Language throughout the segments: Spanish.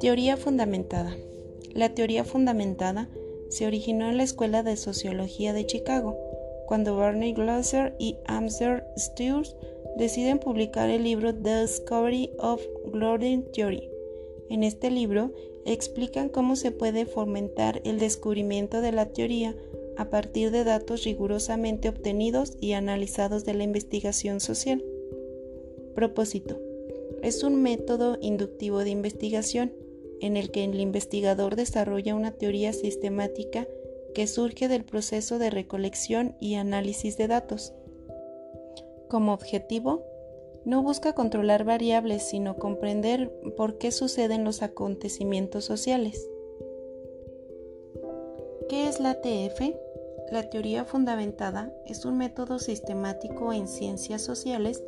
Teoría fundamentada. La teoría fundamentada se originó en la Escuela de Sociología de Chicago, cuando Barney Glaser y Amser Stewart deciden publicar el libro The Discovery of Global Theory. En este libro explican cómo se puede fomentar el descubrimiento de la teoría a partir de datos rigurosamente obtenidos y analizados de la investigación social. Propósito. Es un método inductivo de investigación en el que el investigador desarrolla una teoría sistemática que surge del proceso de recolección y análisis de datos. Como objetivo, no busca controlar variables, sino comprender por qué suceden los acontecimientos sociales. ¿Qué es la TF? La teoría fundamentada es un método sistemático en ciencias sociales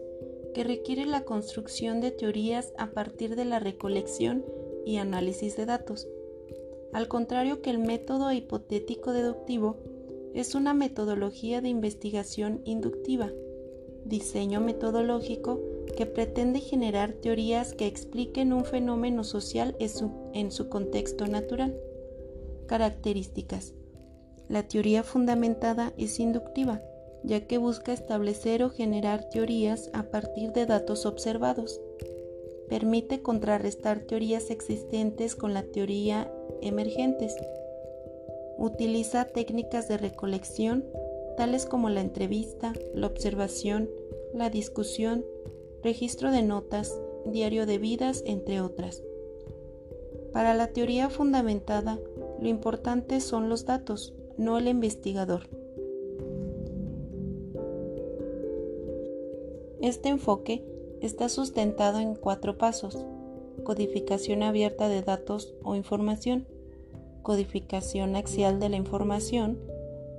que requiere la construcción de teorías a partir de la recolección y análisis de datos. Al contrario que el método hipotético deductivo, es una metodología de investigación inductiva, diseño metodológico que pretende generar teorías que expliquen un fenómeno social en su, contexto natural. Características. La teoría fundamentada es inductiva, ya que busca establecer o generar teorías a partir de datos observados permite contrarrestar teorías existentes con la teoría emergentes. Utiliza técnicas de recolección tales como la entrevista, la observación, la discusión, registro de notas, diario de vidas, entre otras. Para la teoría fundamentada, lo importante son los datos, no el investigador. Este enfoque está sustentado en cuatro pasos. Codificación abierta de datos o información, codificación axial de la información,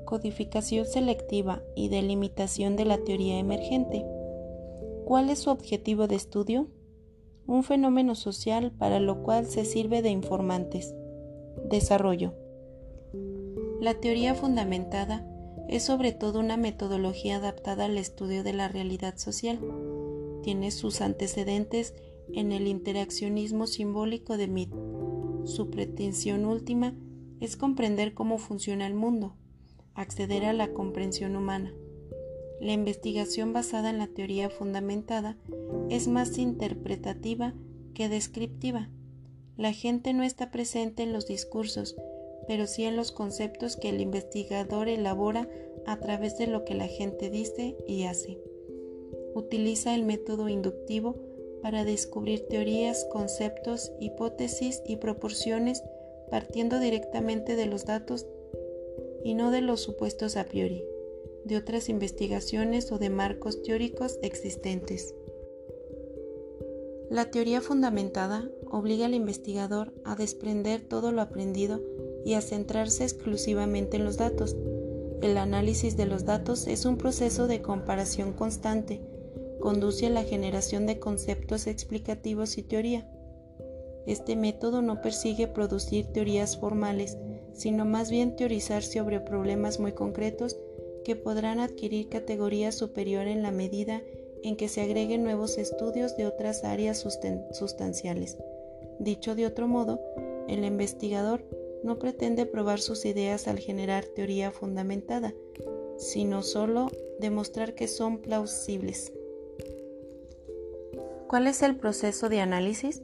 codificación selectiva y delimitación de la teoría emergente. ¿Cuál es su objetivo de estudio? Un fenómeno social para lo cual se sirve de informantes. Desarrollo. La teoría fundamentada es sobre todo una metodología adaptada al estudio de la realidad social tiene sus antecedentes en el interaccionismo simbólico de Mead. Su pretensión última es comprender cómo funciona el mundo, acceder a la comprensión humana. La investigación basada en la teoría fundamentada es más interpretativa que descriptiva. La gente no está presente en los discursos, pero sí en los conceptos que el investigador elabora a través de lo que la gente dice y hace utiliza el método inductivo para descubrir teorías, conceptos, hipótesis y proporciones partiendo directamente de los datos y no de los supuestos a priori, de otras investigaciones o de marcos teóricos existentes. La teoría fundamentada obliga al investigador a desprender todo lo aprendido y a centrarse exclusivamente en los datos. El análisis de los datos es un proceso de comparación constante conduce a la generación de conceptos explicativos y teoría. Este método no persigue producir teorías formales, sino más bien teorizar sobre problemas muy concretos que podrán adquirir categoría superior en la medida en que se agreguen nuevos estudios de otras áreas sustanciales. Dicho de otro modo, el investigador no pretende probar sus ideas al generar teoría fundamentada, sino solo demostrar que son plausibles. ¿Cuál es el proceso de análisis?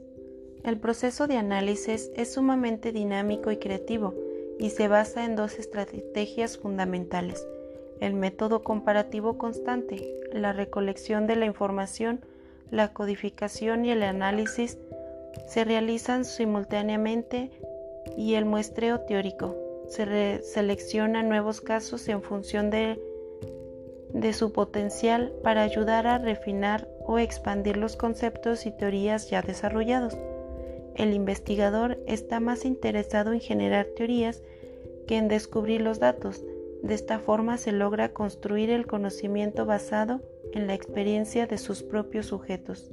El proceso de análisis es sumamente dinámico y creativo y se basa en dos estrategias fundamentales. El método comparativo constante, la recolección de la información, la codificación y el análisis se realizan simultáneamente y el muestreo teórico. Se selecciona nuevos casos en función de, de su potencial para ayudar a refinar o expandir los conceptos y teorías ya desarrollados. El investigador está más interesado en generar teorías que en descubrir los datos. De esta forma se logra construir el conocimiento basado en la experiencia de sus propios sujetos.